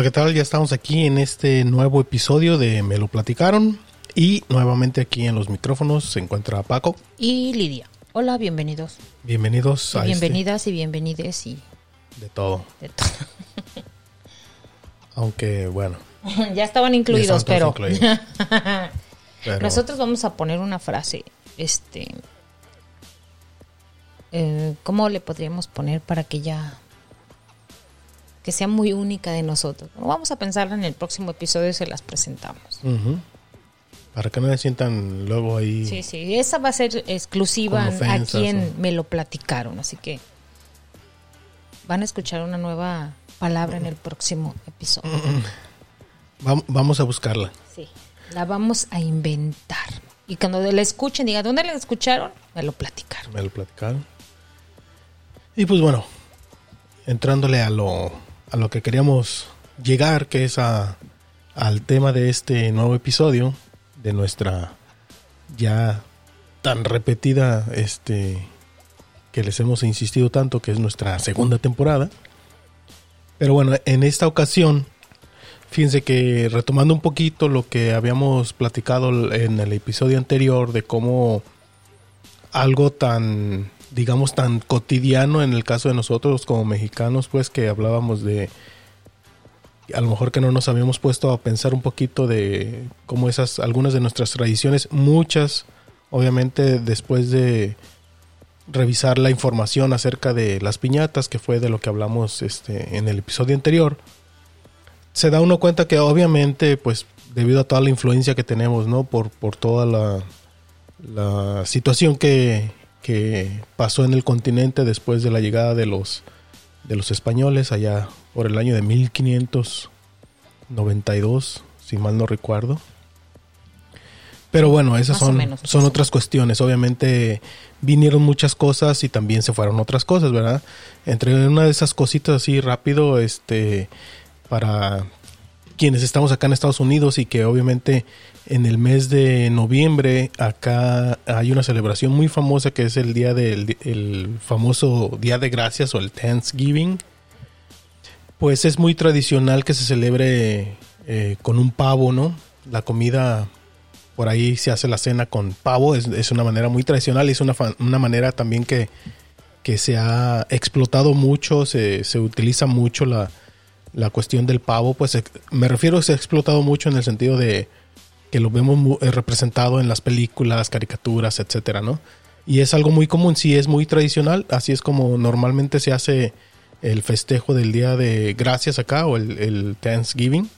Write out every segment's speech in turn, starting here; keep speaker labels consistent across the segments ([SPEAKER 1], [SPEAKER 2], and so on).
[SPEAKER 1] Hola, ¿qué tal? Ya estamos aquí en este nuevo episodio de Me lo platicaron y nuevamente aquí en los micrófonos se encuentra Paco.
[SPEAKER 2] Y Lidia. Hola, bienvenidos.
[SPEAKER 1] Bienvenidos
[SPEAKER 2] Y
[SPEAKER 1] a
[SPEAKER 2] bienvenidas y bienvenides y
[SPEAKER 1] este de todo.
[SPEAKER 2] de todo.
[SPEAKER 1] Aunque bueno,
[SPEAKER 2] ya estaban incluidos, pero,
[SPEAKER 1] incluidos. pero
[SPEAKER 2] nosotros vamos a poner una frase, este, eh, ¿cómo le podríamos poner para que ya que sea muy única de nosotros? Bueno, vamos a pensarla en el próximo episodio y se las presentamos.
[SPEAKER 1] para que no se sientan luego ahí.
[SPEAKER 2] Sí, sí, esa va a ser exclusiva a quien
[SPEAKER 1] o-
[SPEAKER 2] me lo platicaron, así que van a escuchar una nueva palabra en el próximo episodio.
[SPEAKER 1] Vam- vamos a buscarla.
[SPEAKER 2] Sí, la vamos a inventar. Y cuando la escuchen, digan, ¿dónde la escucharon? Me lo platicaron.
[SPEAKER 1] Me lo platicaron. Y pues bueno, entrándole a lo, a lo que queríamos llegar, que es a, al tema de este nuevo episodio, de nuestra ya tan repetida, este, que les hemos insistido tanto, que es nuestra segunda temporada. Pero bueno, en esta ocasión, fíjense que retomando un poquito lo que habíamos platicado en el episodio anterior de cómo algo tan, digamos, tan cotidiano en el caso de nosotros como mexicanos, pues que hablábamos de, a lo mejor que no nos habíamos puesto a pensar un poquito de cómo esas, algunas de nuestras tradiciones, muchas, obviamente después de revisar la información acerca de las piñatas, que fue de lo que hablamos este, en el episodio anterior, se da uno cuenta que obviamente, pues, debido a toda la influencia que tenemos, ¿no? Por, por toda la, la situación que, que pasó en el continente después de la llegada de los, de los españoles allá por el año de 1592, si mal no recuerdo. Pero bueno, esas son,
[SPEAKER 2] menos,
[SPEAKER 1] son otras cuestiones. Obviamente vinieron muchas cosas y también se fueron otras cosas, ¿verdad? Entre una de esas cositas así rápido, este, para quienes estamos acá en Estados Unidos y que obviamente en el mes de noviembre acá hay una celebración muy famosa que es el día del el famoso Día de Gracias o el Thanksgiving. Pues es muy tradicional que se celebre eh, con un pavo, ¿no? La comida por ahí se hace la cena con pavo, es, es una manera muy tradicional y es una, una manera también que, que se ha explotado mucho, se, se utiliza mucho la, la cuestión del pavo, pues me refiero se ha explotado mucho en el sentido de que lo vemos eh, representado en las películas, caricaturas, etcétera, ¿no? Y es algo muy común, sí es muy tradicional, así es como normalmente se hace el festejo del Día de Gracias acá o el, Thanksgiving.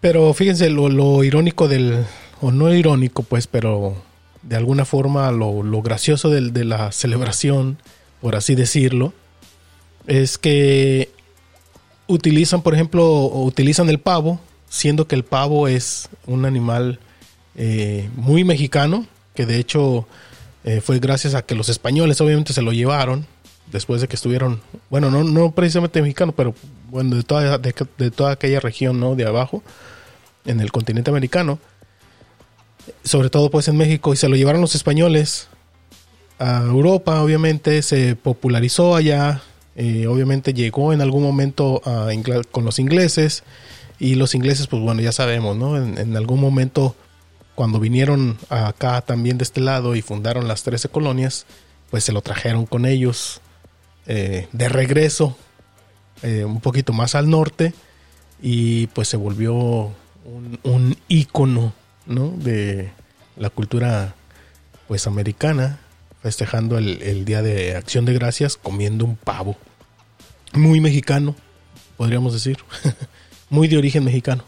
[SPEAKER 1] Pero fíjense lo, irónico del, o no irónico pues, pero de alguna forma lo, lo gracioso de la celebración, por así decirlo, es que utilizan, por ejemplo, utilizan el pavo, siendo que el pavo es un animal eh, muy mexicano, que de hecho eh, fue gracias a que los españoles obviamente se lo llevaron, después de que estuvieron, bueno, no, no precisamente mexicano, pero bueno, de toda, de, toda aquella región, ¿no? De abajo, en el continente americano, sobre todo pues en México, y se lo llevaron los españoles a Europa, obviamente se popularizó allá, eh, obviamente llegó en algún momento con los ingleses, y los ingleses, pues bueno, ya sabemos, ¿no? En, algún momento, cuando vinieron acá también de este lado y fundaron las 13 colonias, pues se lo trajeron con ellos eh, de regreso, eh, un poquito más al norte, y pues se volvió un, un ícono, ¿no? De la cultura, pues, americana, festejando el Día de Acción de Gracias comiendo un pavo. Muy mexicano, podríamos decir. Muy de origen mexicano.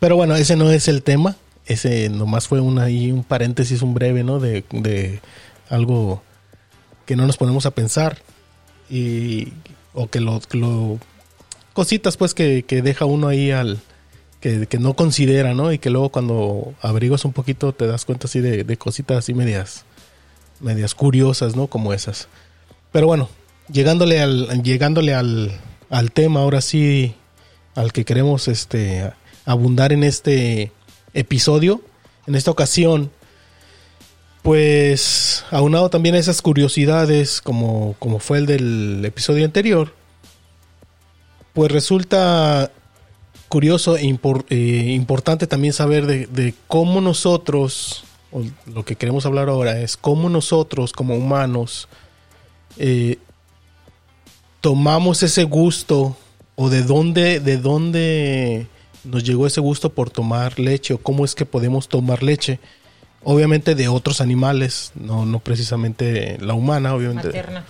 [SPEAKER 1] Pero bueno, ese no es el tema. Ese nomás fue un, ahí un paréntesis, un breve, ¿no? De, de algo que no nos ponemos a pensar. Y, o que lo, cositas pues que, que deja uno ahí al que, que no considera, ¿no? Y que luego cuando averiguas un poquito te das cuenta así de, de cositas así medias medias curiosas, ¿no? Como esas. Pero bueno, llegándole al llegándole al, al tema ahora sí al que queremos este abundar en este episodio, en esta ocasión pues aunado también a esas curiosidades como, como fue el del episodio anterior, pues resulta curioso e eh, importante también saber de, cómo nosotros, lo que queremos hablar ahora es cómo nosotros como humanos eh, tomamos ese gusto o de dónde, de dónde nos llegó ese gusto por tomar leche o cómo es que podemos tomar leche. Obviamente de otros animales, no, no precisamente la humana, obviamente.
[SPEAKER 2] Materna.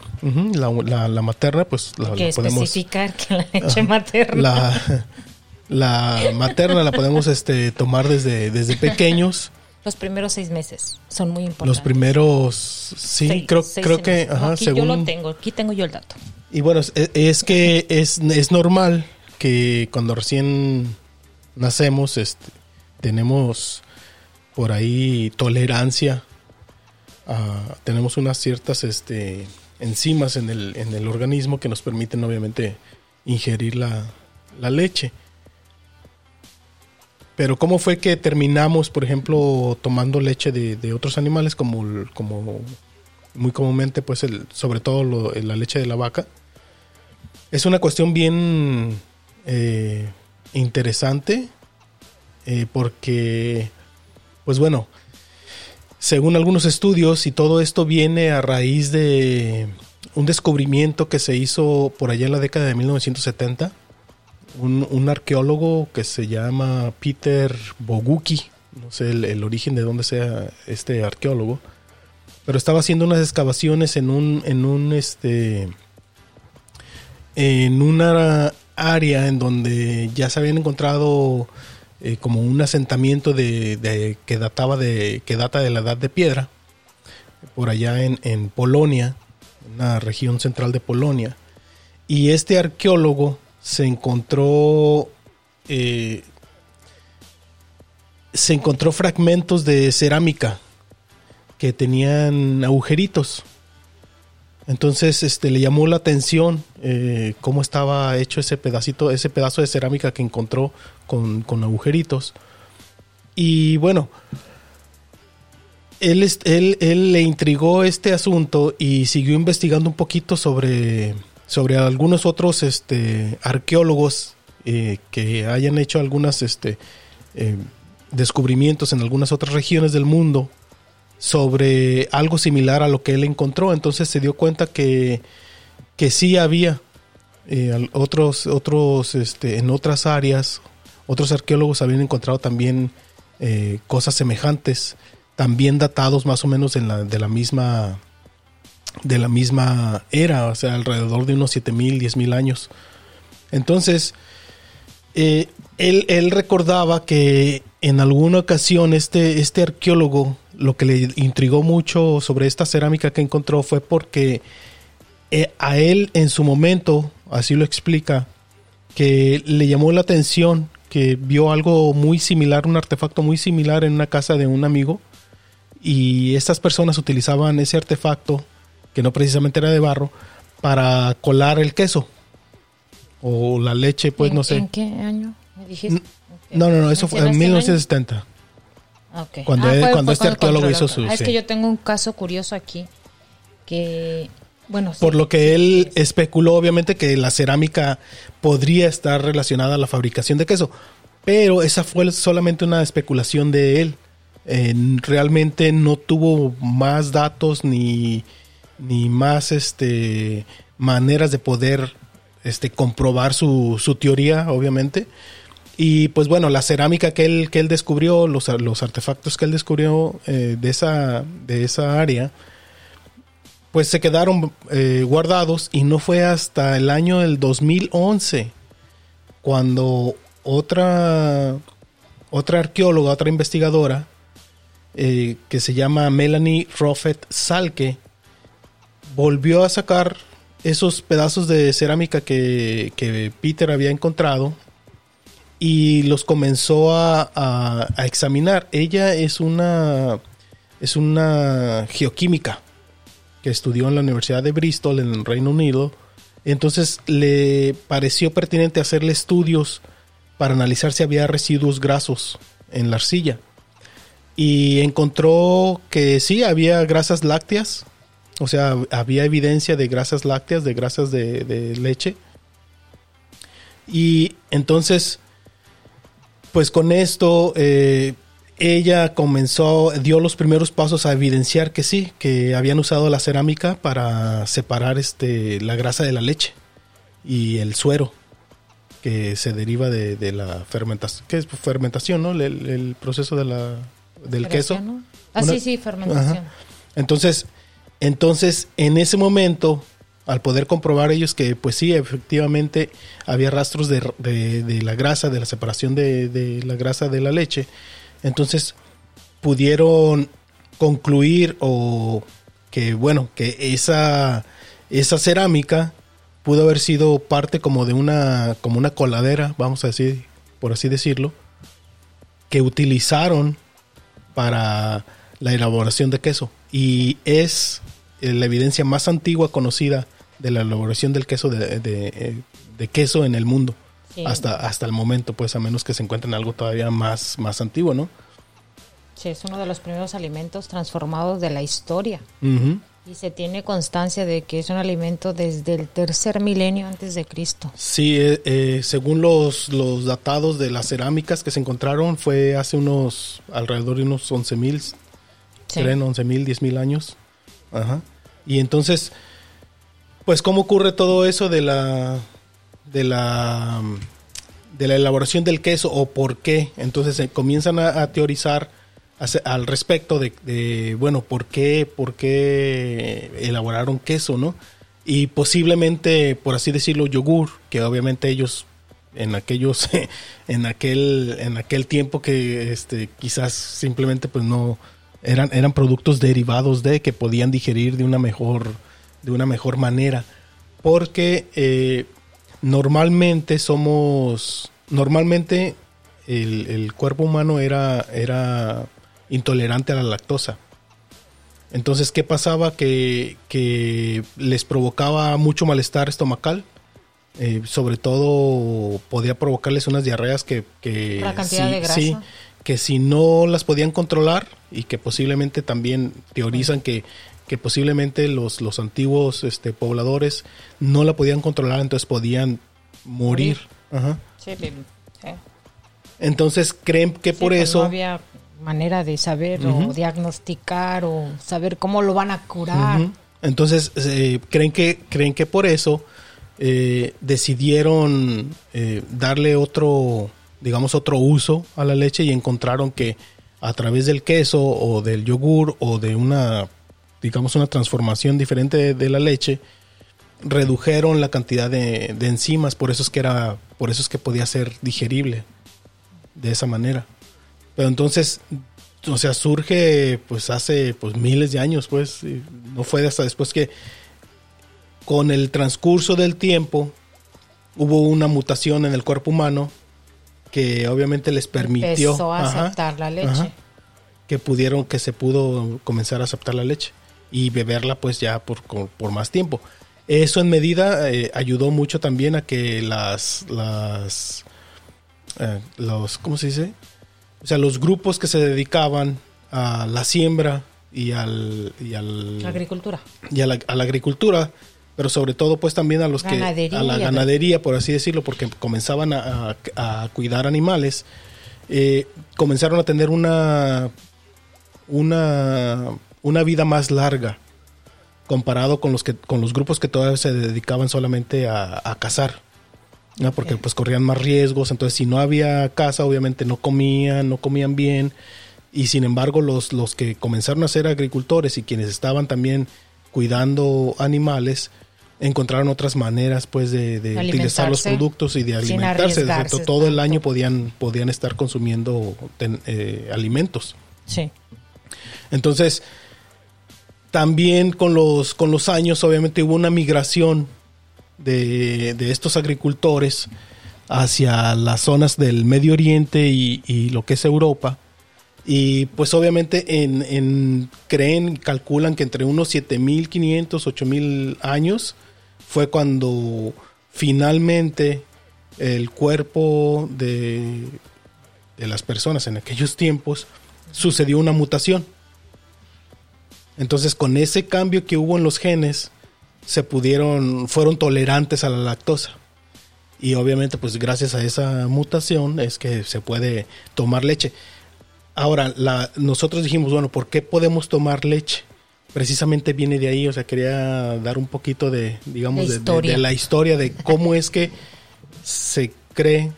[SPEAKER 1] La, la- la materna, pues la,
[SPEAKER 2] que
[SPEAKER 1] podemos.
[SPEAKER 2] especificar que la leche materna.
[SPEAKER 1] La, la materna la podemos este, tomar desde, desde pequeños.
[SPEAKER 2] Los primeros seis meses son muy importantes.
[SPEAKER 1] Los primeros, sí,
[SPEAKER 2] Seis-
[SPEAKER 1] creo,
[SPEAKER 2] seis
[SPEAKER 1] creo que.
[SPEAKER 2] No, aquí yo lo
[SPEAKER 1] según.
[SPEAKER 2] tengo, aquí tengo yo el dato.
[SPEAKER 1] Y bueno, es, que es, es normal que cuando recién nacemos, este, tenemos por ahí tolerancia, tenemos unas ciertas este, enzimas en el, en el organismo que nos permiten obviamente ingerir la, la leche. Pero ¿cómo fue que terminamos, por ejemplo, tomando leche de, de otros animales como, como muy comúnmente, pues el, sobre todo lo- la leche de la vaca? Es una cuestión bien eh, interesante eh, porque, pues bueno, según algunos estudios y todo esto viene a raíz de un descubrimiento que se hizo por allá en la década de 1970. Un, un arqueólogo que se llama Peter Boguki, no sé el, el origen de dónde sea este arqueólogo, pero estaba haciendo unas excavaciones en un, en un este, en una área en donde ya se habían encontrado eh, como un asentamiento de, que databa de que data de la edad de piedra por allá en, en Polonia una región central de Polonia. Y este arqueólogo se encontró eh, se encontró fragmentos de cerámica que tenían agujeritos entonces, este, le llamó la atención eh, cómo estaba hecho ese pedacito, ese pedazo de cerámica que encontró con, con agujeritos. Y bueno, él, él, él le intrigó este asunto y siguió investigando un poquito sobre, sobre algunos otros este, arqueólogos eh, que hayan hecho algunas este, eh, descubrimientos en algunas otras regiones del mundo sobre algo similar a lo que él encontró. Entonces se dio cuenta que, que sí había eh, otros, otros, este, en otras áreas, otros arqueólogos habían encontrado también eh, cosas semejantes, también datados más o menos en la, de la misma de la misma era, o sea, alrededor de unos 7000, 10000 años. Entonces, eh, él, él recordaba que en alguna ocasión este, este arqueólogo lo que le intrigó mucho sobre esta cerámica que encontró fue porque eh, a él en su momento, así lo explica, que le llamó la atención que vio algo muy similar, un artefacto muy similar en una casa de un amigo y estas personas utilizaban ese artefacto, que no precisamente era de barro, para colar el queso o la leche, pues
[SPEAKER 2] ¿En-
[SPEAKER 1] no sé.
[SPEAKER 2] ¿En qué año me dijiste?
[SPEAKER 1] No, no, no, eso fue en
[SPEAKER 2] ¿Mencionaste el año?
[SPEAKER 1] 1970.
[SPEAKER 2] Ah, ok.
[SPEAKER 1] Cuando
[SPEAKER 2] Ah,
[SPEAKER 1] él-
[SPEAKER 2] fue-
[SPEAKER 1] cuando
[SPEAKER 2] fue
[SPEAKER 1] este arqueólogo hizo su-
[SPEAKER 2] Ah, Es
[SPEAKER 1] sí.
[SPEAKER 2] que yo tengo un caso curioso aquí que, bueno, sí,
[SPEAKER 1] Por lo que
[SPEAKER 2] sí,
[SPEAKER 1] él
[SPEAKER 2] sí,
[SPEAKER 1] especuló, obviamente, que la cerámica podría estar relacionada a la fabricación de queso. Pero esa fue solamente una especulación de él. Eh, realmente no tuvo más datos ni, ni más este, maneras de poder este, comprobar su, su teoría, obviamente. Y pues bueno, la cerámica que él, que él descubrió, los, los artefactos que él descubrió eh, de, esa, de esa área, pues se quedaron eh, guardados y no fue hasta el año del 2011 cuando otra otra arqueóloga, otra investigadora eh, que se llama Melanie Roffet Salke volvió a sacar esos pedazos de cerámica que, que Peter había encontrado y los comenzó a, a- examinar. Ella es una es una geoquímica que estudió en la Universidad de Bristol en el Reino Unido. Entonces le pareció pertinente hacerle estudios para analizar si había residuos grasos en la arcilla. Y encontró que sí, había grasas lácteas. O sea, había evidencia de grasas lácteas, de grasas de leche. Y entonces, pues con esto, eh, ella comenzó, dio los primeros pasos a evidenciar que sí, que habían usado la cerámica para separar este, la grasa de la leche y el suero que se deriva de, la fermentación, ¿qué es fermentación, no? El, proceso de la, del queso.
[SPEAKER 2] Ah, sí, sí, fermentación.
[SPEAKER 1] Entonces, entonces, en ese momento, al poder comprobar ellos que, pues sí, efectivamente había rastros de, de, la grasa, de la separación de, de, la grasa de la leche, entonces pudieron concluir o que, bueno, que esa, esa cerámica pudo haber sido parte como de una, como una coladera, vamos a decir, por así decirlo, que utilizaron para la elaboración de queso. Y es la evidencia más antigua conocida de la elaboración del queso de, de, queso en el mundo. Hasta, hasta el momento, pues a menos que se encuentren algo todavía más, más antiguo, ¿no?
[SPEAKER 2] Sí, es uno de los primeros alimentos transformados de la historia. Y se tiene constancia de que es un alimento desde el tercer milenio antes de Cristo.
[SPEAKER 1] Sí, eh, eh, según los, los datados de las cerámicas que se encontraron, fue hace unos, alrededor de unos 11 mil, sí. creen 11 mil, 10 mil años. Ajá. Y entonces, pues, ¿cómo ocurre todo eso de la, de la, de la elaboración del queso o por qué? Entonces se comienzan a teorizar al respecto de, bueno, ¿por qué, por qué elaboraron queso, no? Y posiblemente, por así decirlo, yogur, que obviamente ellos en aquellos, en aquel, en aquel tiempo que este, quizás simplemente pues no eran, eran productos derivados de que podían digerir de una mejor, de una mejor manera. Porque eh, normalmente somos, normalmente el, el, cuerpo humano era, era intolerante a la lactosa. Entonces, ¿qué pasaba? Que, les provocaba mucho malestar estomacal. Eh, sobre todo podía provocarles unas diarreas que, que sí, que si no las podían controlar y que posiblemente también teorizan que, que posiblemente los, los antiguos este, pobladores no la podían controlar, entonces podían morir. Entonces creen que por pues eso
[SPEAKER 2] manera de saber o diagnosticar o saber cómo lo van a curar.
[SPEAKER 1] Entonces, eh, creen, que, creen que por eso eh, decidieron eh, darle otro, digamos, otro uso a la leche y encontraron que a través del queso o del yogur o de una, digamos, una transformación diferente de, la leche, redujeron la cantidad de, enzimas, por eso es que era, por eso es que podía ser digerible de esa manera. Pero entonces, o sea, surge pues hace pues miles de años, pues, no fue hasta después que con el transcurso del tiempo hubo una mutación en el cuerpo humano que obviamente les permitió
[SPEAKER 2] Empezó a aceptar la leche.
[SPEAKER 1] que pudieron, que se pudo comenzar a aceptar la leche y beberla pues ya por, por más tiempo. Eso en medida eh, ayudó mucho también a que las, las, eh, los, ¿cómo se dice? o sea, los grupos que se dedicaban a la siembra y al... Y al
[SPEAKER 2] agricultura.
[SPEAKER 1] Y a la, agricultura, pero sobre todo pues también a los que... A la ganadería, por así decirlo, porque comenzaban a, cuidar animales, eh, comenzaron a tener una, una, una vida más larga comparado con los que con los grupos que todavía se dedicaban solamente a cazar. ¿no? porque pues corrían más riesgos, entonces si no había casa obviamente no comían, no comían bien y sin embargo los, los que comenzaron a ser agricultores y quienes estaban también cuidando animales encontraron otras maneras pues de, utilizar los productos y de alimentarse, todo el año podían, podían estar consumiendo eh, alimentos.
[SPEAKER 2] Sí.
[SPEAKER 1] Entonces, también con los, con los años obviamente hubo una migración de, estos agricultores hacia las zonas del Medio Oriente y, lo que es Europa. Y pues obviamente en, en creen, calculan que entre unos 7.500, 8.000 años fue cuando finalmente el cuerpo de, de las personas en aquellos tiempos sucedió una mutación. Entonces con ese cambio que hubo en los genes, se pudieron, fueron tolerantes a la lactosa. y obviamente pues gracias a esa mutación es que se puede tomar leche. Ahora, la, nosotros dijimos, bueno, ¿por qué podemos tomar leche? Precisamente viene de ahí, o sea, quería dar un poquito de, digamos, de, la historia de cómo es que se cree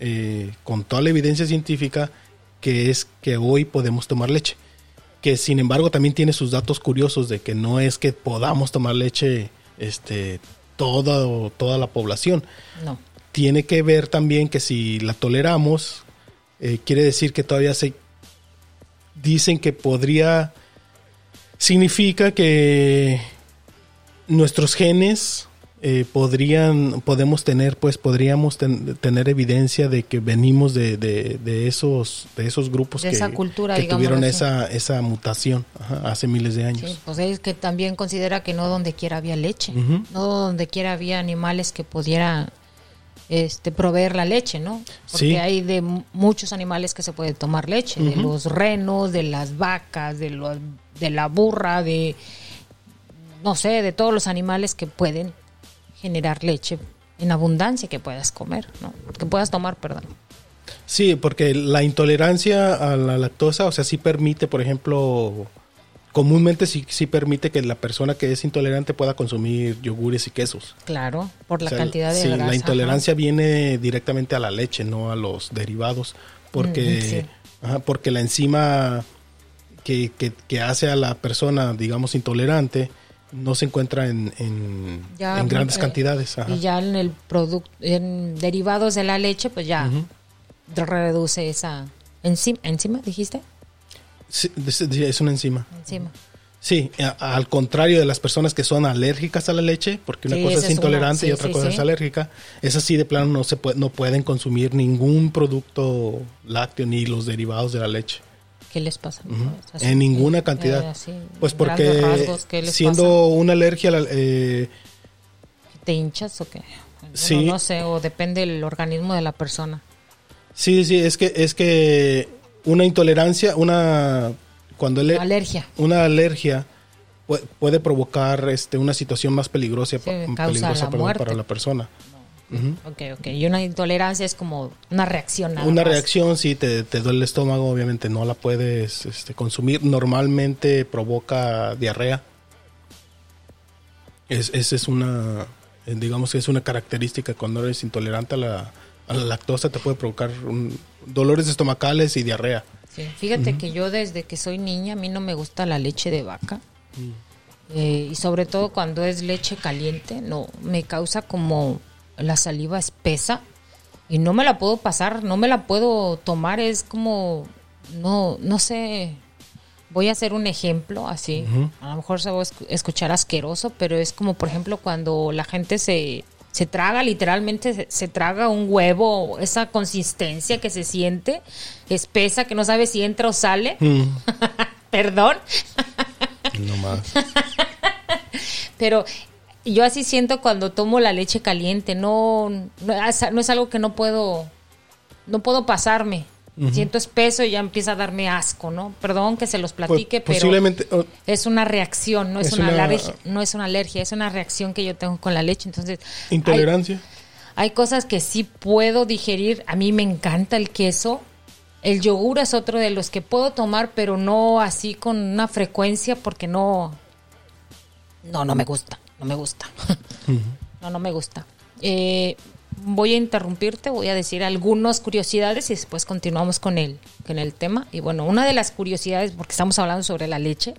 [SPEAKER 1] eh, con toda la evidencia científica que es que hoy podemos tomar leche. Que sin embargo también tiene sus datos curiosos de que no es que podamos tomar leche este, toda, toda la población.
[SPEAKER 2] No.
[SPEAKER 1] Tiene que ver también que si la toleramos, eh, quiere decir que todavía se dicen que podría significa que nuestros genes eh, podrían podemos tener pues podríamos tener evidencia de que venimos de, de, esos de esos grupos
[SPEAKER 2] que, esa cultura,
[SPEAKER 1] que tuvieron esa esa mutación hace miles de años.
[SPEAKER 2] Sí, pues es que también considera que no donde quiera había leche no donde quiera había animales que pudieran este, proveer la leche, ¿no? Porque hay de muchos animales que se puede tomar leche, de los renos, de las vacas, de, los, de la burra, de, no sé, de todos los animales que pueden generar leche en abundancia que puedas comer, ¿no? Que puedas tomar, perdón.
[SPEAKER 1] Sí, porque la intolerancia a la lactosa, o sea, sí permite, por ejemplo, comúnmente sí, sí permite que la persona que es intolerante pueda consumir yogures y quesos.
[SPEAKER 2] Claro, por la cantidad de
[SPEAKER 1] sí, la intolerancia viene directamente a la leche, no a los derivados, porque, mm, porque la enzima que, que, hace a la persona, digamos, intolerante, no se encuentra en, en, grandes eh, cantidades.
[SPEAKER 2] Y ya en el producto, en derivados de la leche, pues ya reduce esa enzima, enzima, dijiste.
[SPEAKER 1] Sí, es una enzima.
[SPEAKER 2] Enzima.
[SPEAKER 1] Sí, al contrario de las personas que son alérgicas a la leche, porque una cosa es intolerante y otra cosa es alérgica, es así de plano no se puede, no pueden consumir ningún producto lácteo ni los derivados de la leche.
[SPEAKER 2] ¿Qué les pasa?
[SPEAKER 1] en ninguna cantidad. Eh, pues porque siendo una alergia, eh,
[SPEAKER 2] ¿te hinchas o qué? sí. No sé, o depende del organismo de la persona.
[SPEAKER 1] Sí, sí, es que es que una intolerancia, una cuando le,
[SPEAKER 2] alergia.
[SPEAKER 1] una alergia puede, provocar este una situación más peligrosa, peligrosa para la persona.
[SPEAKER 2] Ok, ok. Y una intolerancia es como una reacción.
[SPEAKER 1] una reacción, si te, te, duele el estómago, obviamente no la puedes este, consumir. Normalmente provoca diarrea. Es, esa es una, digamos que es una característica cuando eres intolerante a la, a la lactosa, te puede provocar un, dolores estomacales y diarrea.
[SPEAKER 2] Fíjate que yo desde que soy niña, a mí no me gusta la leche de vaca. Mm. Eh, y sobre todo cuando es leche caliente, no, me causa como la saliva espesa y no me la puedo pasar, no me la puedo tomar, es como, no, no sé, voy a hacer un ejemplo así, a lo mejor se va a escuchar asqueroso, pero es como por ejemplo cuando la gente se se traga, literalmente se, traga un huevo, esa consistencia que se siente, espesa, que no sabe si entra o sale. Mm. Perdón.
[SPEAKER 1] no más.
[SPEAKER 2] Pero yo así siento cuando tomo la leche caliente, no, no, es algo que no puedo, no puedo pasarme. Siento espeso y ya empieza a darme asco, ¿no? Perdón que se los pues, platique, pero es una reacción, no es, una, alergia, no es una alergia, es una reacción que yo tengo con la leche. Entonces,
[SPEAKER 1] intolerancia.
[SPEAKER 2] Hay, cosas que sí puedo digerir. A mí me encanta el queso. El yogur es otro de los que puedo tomar, pero no así con una frecuencia porque no, no, no me gusta, no me gusta. No, no me gusta. Eh, voy a interrumpirte, voy a decir algunas curiosidades y después continuamos con el, con el tema. Y bueno, una de las curiosidades, porque estamos hablando sobre la leche,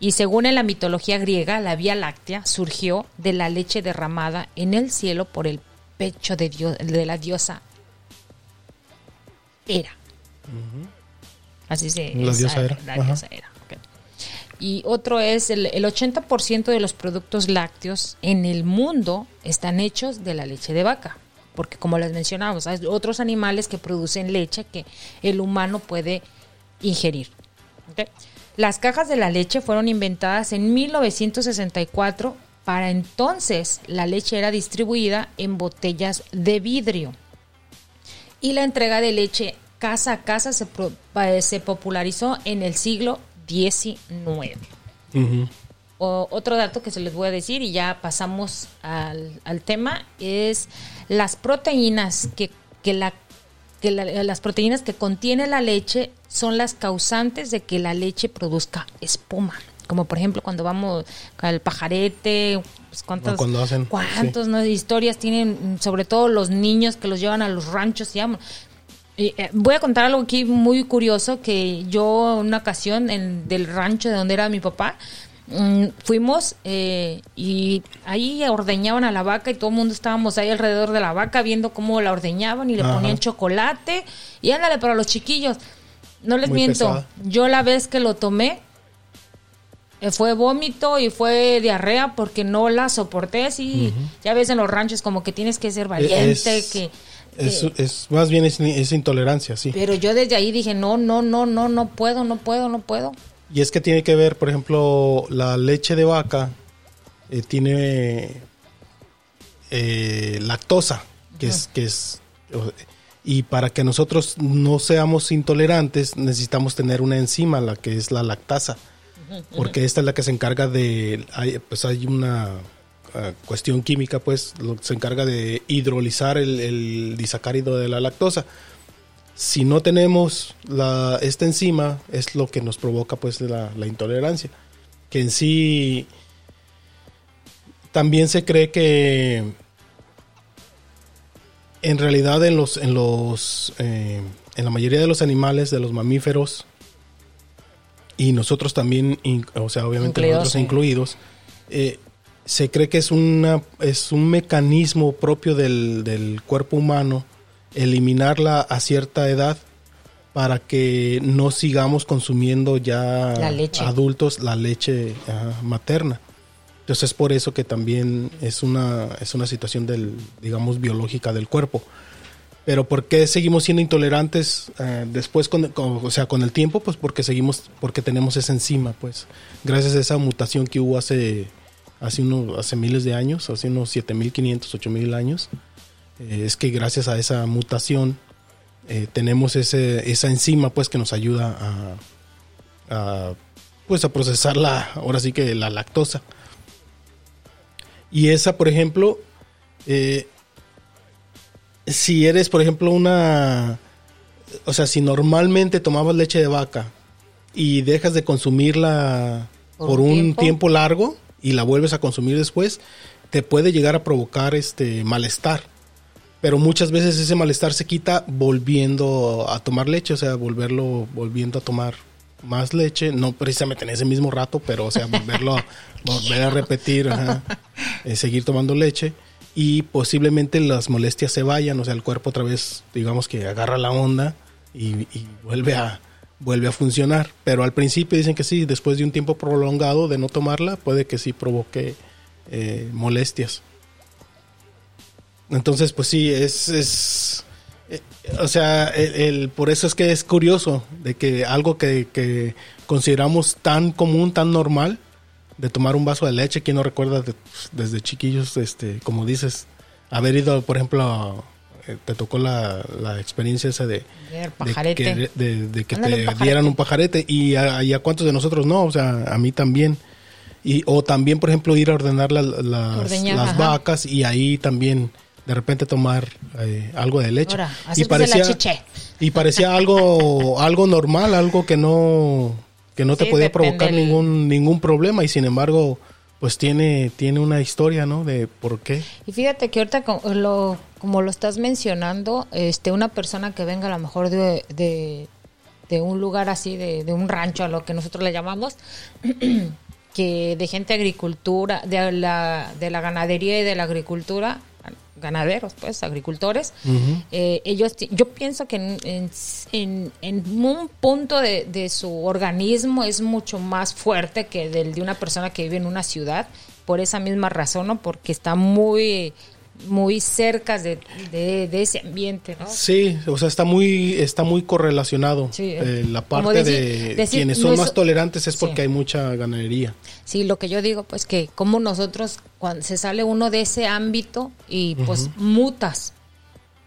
[SPEAKER 2] y según en la mitología griega, la Vía Láctea surgió de la leche derramada en el cielo por el pecho de, Dios, de la diosa Hera. Así se
[SPEAKER 1] La diosa Hera.
[SPEAKER 2] La diosa Hera. Y otro es el, el 80% de los productos lácteos en el mundo están hechos de la leche de vaca porque como les mencionamos, hay otros animales que producen leche que el humano puede ingerir. Las cajas de la leche fueron inventadas en 1964. Para entonces la leche era distribuida en botellas de vidrio. Y la entrega de leche casa a casa se, se popularizó en el siglo XIX. otro dato que se les voy a decir y ya pasamos al, al tema es las proteínas que, que la que las proteínas que contiene la leche son las causantes de que la leche produzca espuma. Como por ejemplo cuando vamos al pajarete, pues cuántas, cuántos historias tienen, sobre todo los niños que los llevan a los ranchos. Y, eh, voy a contar algo aquí muy curioso que yo en una ocasión en, del rancho de donde era mi papá, Mm, fuimos eh, y ahí ordeñaban a la vaca y todo el mundo estábamos ahí alrededor de la vaca viendo cómo la ordeñaban y le ponían chocolate y ándale para los chiquillos. No les miento, yo la vez que lo tomé eh, fue vómito y fue diarrea porque no la soporté así. Ya ves en los ranchos como que tienes que ser valiente, que...
[SPEAKER 1] Es, es, más bien es, es intolerancia, sí.
[SPEAKER 2] Pero yo desde ahí dije, no, no, no, no, no puedo, no puedo, no puedo.
[SPEAKER 1] Y es que tiene que ver, por ejemplo, la leche de vaca eh, tiene eh, lactosa, que es, que es y para que nosotros no seamos intolerantes necesitamos tener una enzima, la que es la lactasa, porque esta es la que se encarga de, pues hay una ah, cuestión química, pues lo, se encarga de hidrolizar el, el disacárido de la lactosa si no tenemos la, esta enzima, es lo que nos provoca pues la, intolerancia. Que en sí también se cree que en realidad en los, en los eh, en la mayoría de los animales, de los mamíferos, y nosotros también, o sea, obviamente nosotros incluidos, eh, se cree que es una es un mecanismo propio del, del cuerpo humano eliminarla a cierta edad para que no sigamos consumiendo ya adultos la leche materna. Entonces es por eso que también es una, es una situación del, digamos, biológica del cuerpo. Pero ¿por qué seguimos siendo intolerantes eh, después, con, o sea, con el tiempo? Pues porque seguimos, porque tenemos esa enzima, pues. Gracias a esa mutación que hubo hace, hace, unos, hace miles de años, hace unos 7.500, 8.000 años, eh, es que gracias a esa mutación eh, tenemos ese, esa enzima pues que nos ayuda a, pues a procesar la, ahora sí que la lactosa. Y esa, por ejemplo, eh, si eres, por ejemplo, una, o sea, si normalmente tomabas leche de vaca y dejas de consumirla por, un tiempo? largo y la vuelves a consumir después, te puede llegar a provocar este malestar pero muchas veces ese malestar se quita volviendo a tomar leche, o sea, volverlo, volviendo a tomar más leche, no precisamente en ese mismo rato, pero o sea, volverlo, a, volver a repetir, eh, seguir tomando leche y posiblemente las molestias se vayan, o sea, el cuerpo otra vez, digamos que agarra la onda y, vuelve a vuelve a funcionar, pero al principio dicen que sí, después de un tiempo prolongado de no tomarla, puede que sí provoque eh, molestias. Entonces, pues sí, es, es eh, o sea, el, por eso es que es curioso de que algo que, consideramos tan común, tan normal, de tomar un vaso de leche, ¿quién no recuerda desde chiquillos, este, como dices, haber ido, por ejemplo, eh, te tocó la, experiencia esa de, de que, de, que te dieran un pajarete. Y a, cuántos de nosotros no, o sea, a mí también. Y, o también, por ejemplo, ir a ordenar las, las vacas y ahí también de repente tomar eh, algo de leche. y parecía y parecía algo algo normal, algo que no que no te podía provocar ningún ningún problema y sin embargo pues tiene tiene una historia, ¿no? De por qué.
[SPEAKER 2] Y fíjate que ahorita lo, como lo estás mencionando, este una persona que venga a lo mejor de, de, de un lugar así, de, de un rancho, a lo que nosotros le llamamos, que de gente agricultura, de la, de la ganadería y de la agricultura, ganaderos, pues, agricultores, eh, ellos, yo pienso que en, un punto de, su organismo es mucho más fuerte que del de una persona que vive en una ciudad, por esa misma razón, ¿no? Porque está muy muy cerca de, ese ambiente, ¿no?
[SPEAKER 1] Sí, o sea, está muy, está muy correlacionado. Eh, la parte de quienes son más tolerantes es porque hay mucha ganadería.
[SPEAKER 2] Sí, lo que yo digo, pues que como nosotros, cuando se sale uno de ese ámbito y pues mutas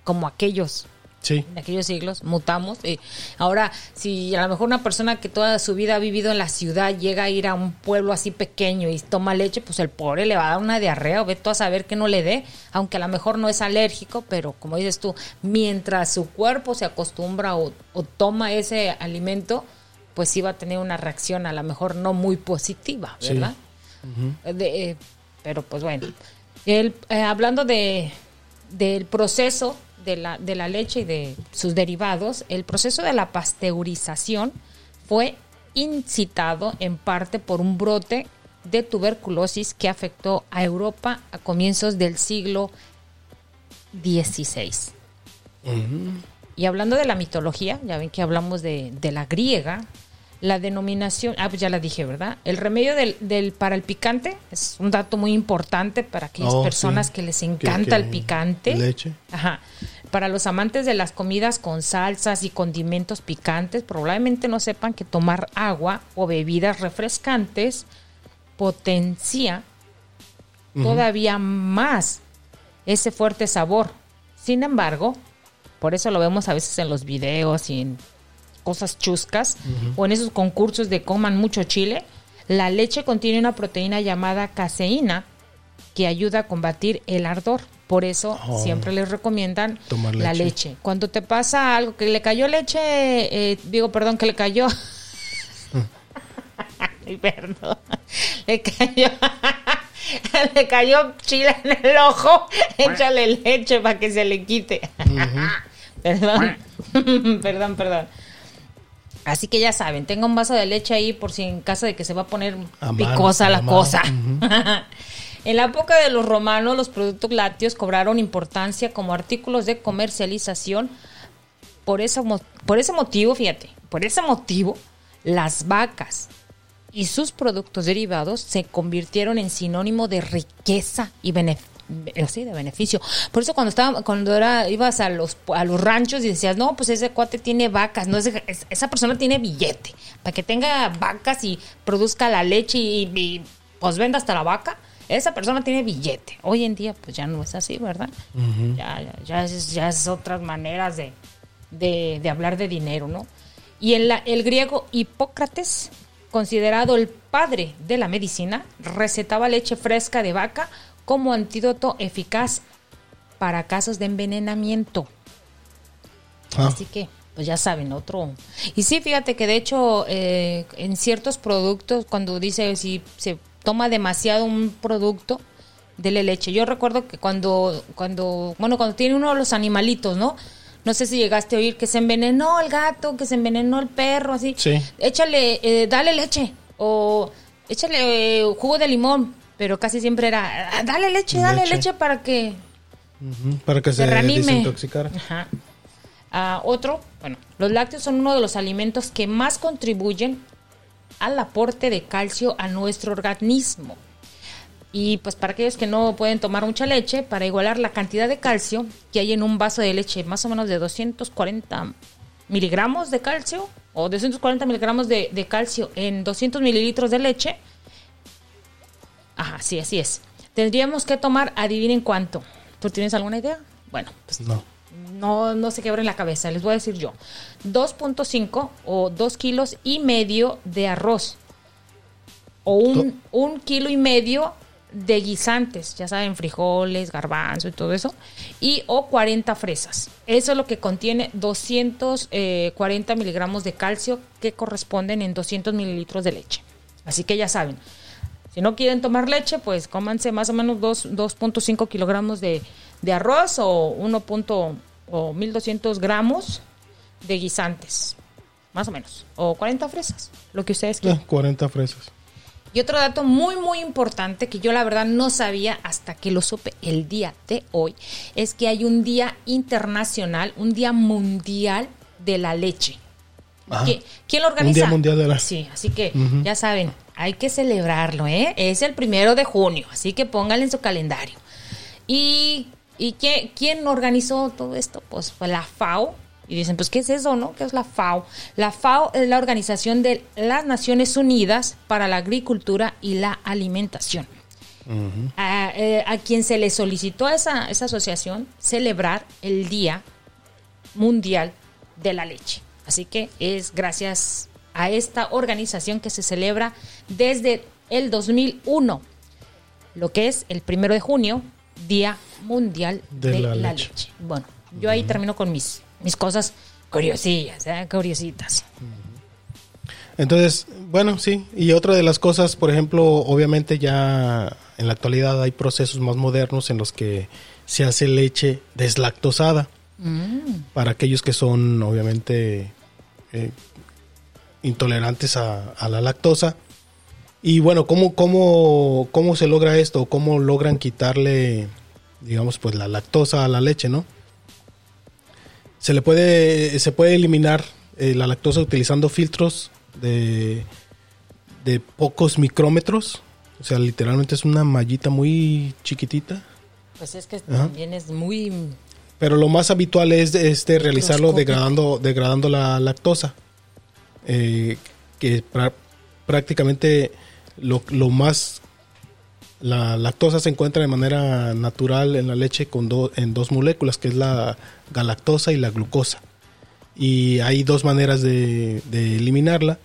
[SPEAKER 2] como aquellos.
[SPEAKER 1] Sí.
[SPEAKER 2] En aquellos siglos mutamos. y ahora, si a lo mejor una persona que toda su vida ha vivido en la ciudad llega a ir a un pueblo así pequeño y toma leche, pues el pobre le va a dar una diarrea o ve todo a saber que no le dé, aunque a lo mejor no es alérgico, pero como dices tú, mientras su cuerpo se acostumbra o, o toma ese alimento, pues sí va a tener una reacción a lo mejor no muy positiva,
[SPEAKER 1] Sí.
[SPEAKER 2] ¿verdad? De, eh, pero pues bueno, el, eh, hablando de, del proceso de la, de la leche y de sus derivados, el proceso de la pasteurización fue incitado en parte por un brote de tuberculosis que afectó a Europa a comienzos del siglo XVI. Y hablando de la mitología, ya ven que hablamos de, de la griega, la denominación, ah, pues ya la dije, ¿verdad? El remedio del, del- para el picante es un dato muy importante para aquellas
[SPEAKER 1] Oh,
[SPEAKER 2] personas
[SPEAKER 1] sí.
[SPEAKER 2] que les encanta
[SPEAKER 1] que
[SPEAKER 2] el picante.
[SPEAKER 1] leche.
[SPEAKER 2] Ajá. Para los amantes de las comidas con salsas y condimentos picantes, probablemente no sepan que tomar agua o bebidas refrescantes potencia todavía más ese fuerte sabor. Sin embargo, por eso lo vemos a veces en los videos y en cosas chuscas o en esos concursos de coman mucho chile, la leche contiene una proteína llamada caseína que ayuda a combatir el ardor. Por eso
[SPEAKER 1] Oh.
[SPEAKER 2] siempre les recomiendan
[SPEAKER 1] Tomar
[SPEAKER 2] la
[SPEAKER 1] leche.
[SPEAKER 2] Cuando te pasa algo que le cayó leche, eh, digo, perdón, que le cayó. Ay, perdón. Le cayó. le cayó chile en el ojo. Échale leche para que se le quite. perdón. perdón, perdón. Así que ya saben, tenga un vaso de leche ahí por si en caso de que se va a poner
[SPEAKER 1] A
[SPEAKER 2] picosa la
[SPEAKER 1] mano.
[SPEAKER 2] cosa. en la época de los romanos, los productos lácteos cobraron importancia como artículos de comercialización. Por, mo- por ese motivo, fíjate, por ese motivo, las vacas y sus productos derivados se convirtieron en sinónimo de riqueza y beneficio. Sí, de beneficio. Por eso cuando estaba, cuando era, ibas a los a los ranchos y decías, no, pues ese cuate tiene vacas, no ese- esa persona tiene billete. Para que tenga vacas y produzca la leche y, y, pues venda hasta la vaca, esa persona tiene billete. Hoy en día, pues ya no es así, ¿verdad? ya, ya, ya es, ya es otras maneras de, de, de hablar de dinero, ¿no? Y en la, el griego Hipócrates, considerado el padre de la medicina, recetaba leche fresca de vaca como antídoto eficaz para casos de envenenamiento.
[SPEAKER 1] Ah,
[SPEAKER 2] Así que, pues ya saben, otro. Y sí, fíjate que de hecho, eh, en ciertos productos, cuando dice si se toma demasiado un producto, dele leche. Yo recuerdo que cuando, cuando, bueno, cuando tiene uno de los animalitos, ¿no? No sé si llegaste a oír que se envenenó el gato, que se envenenó el perro, así.
[SPEAKER 1] Sí.
[SPEAKER 2] Échale, eh, dale leche. O échale eh, jugo de limón. Pero casi siempre era, "Ah, dale leche, dale
[SPEAKER 1] Leche.
[SPEAKER 2] leche para que
[SPEAKER 1] para que
[SPEAKER 2] se
[SPEAKER 1] se
[SPEAKER 2] reanime.
[SPEAKER 1] desintoxicara.
[SPEAKER 2] Ajá. Ah, otro, bueno, los lácteos son uno de los alimentos que más contribuyen al aporte de calcio a nuestro organismo. Y pues para aquellos que no pueden tomar mucha leche, para igualar la cantidad de calcio que hay en un vaso de leche, más o menos de 240 miligramos de calcio o 240 miligramos de, de calcio en 200 mililitros de leche. Ajá, sí, así es. Tendríamos que tomar, adivinen cuánto. ¿Tú tienes alguna idea? Bueno, pues
[SPEAKER 1] No.
[SPEAKER 2] no, no se quebren la cabeza, les voy a decir yo. 2.5 o 2 kilos y medio de arroz. O un, un kilo y medio de guisantes, ya saben, frijoles, garbanzo y todo eso. Y o 40 fresas. Eso es lo que contiene 240 miligramos de calcio que corresponden en 200 mililitros de leche. Así que ya saben, si no quieren tomar leche, pues cómanse más o menos dos- 2.5 kilogramos de, de arroz o 1. punto- o 1200 gramos de guisantes. Más o menos. O 40 fresas. Lo que ustedes quieran.
[SPEAKER 1] Ah, 40 fresas.
[SPEAKER 2] Y otro dato muy, muy importante que yo la verdad no sabía hasta que lo supe el día de hoy, es que hay un día internacional, un día mundial de la leche.
[SPEAKER 1] Ah,
[SPEAKER 2] ¿Qui- ¿Quién lo organiza?
[SPEAKER 1] Un día mundial de la-
[SPEAKER 2] Sí, así que ya saben, hay que celebrarlo, ¿eh? Es el primero de junio, así que pónganle en su calendario. ¿Y, y quién, quién organizó todo esto? Pues fue la FAO. Y dicen, pues, ¿qué es eso, no? ¿Qué es la FAO? La FAO es la Organización de las Naciones Unidas para la Agricultura y la Alimentación. a, eh, a quien se le solicitó a esa, esa asociación celebrar el día Mundial de la Leche. Así que es gracias a esta organización que se celebra desde el 2001, lo que es el primero de junio, Día Mundial de, la, leche. Bueno, yo ahí termino con mis, mis cosas curiosillas, ¿eh? curiositas.
[SPEAKER 1] Entonces, bueno, sí. Y otra de las cosas, por ejemplo, obviamente ya en la actualidad hay procesos más modernos en los que se hace leche deslactosada. Mm. Para aquellos que son, obviamente, eh, intolerantes a, la lactosa. Y bueno, ¿cómo, cómo, ¿cómo se logra esto? ¿Cómo logran quitarle, digamos, pues la lactosa a la leche, no? Se le puede, se puede eliminar eh, la lactosa utilizando filtros de, de pocos micrómetros. O sea, literalmente es una mallita muy chiquitita.
[SPEAKER 2] Pues es que también es muy...
[SPEAKER 1] Pero lo más habitual es este, realizarlo degradando, degradando la lactosa. Eh, que prácticamente lo, más... La lactosa se encuentra de manera natural en la leche con en dos moléculas, que es la galactosa y la glucosa. Y hay dos maneras de, de eliminarla.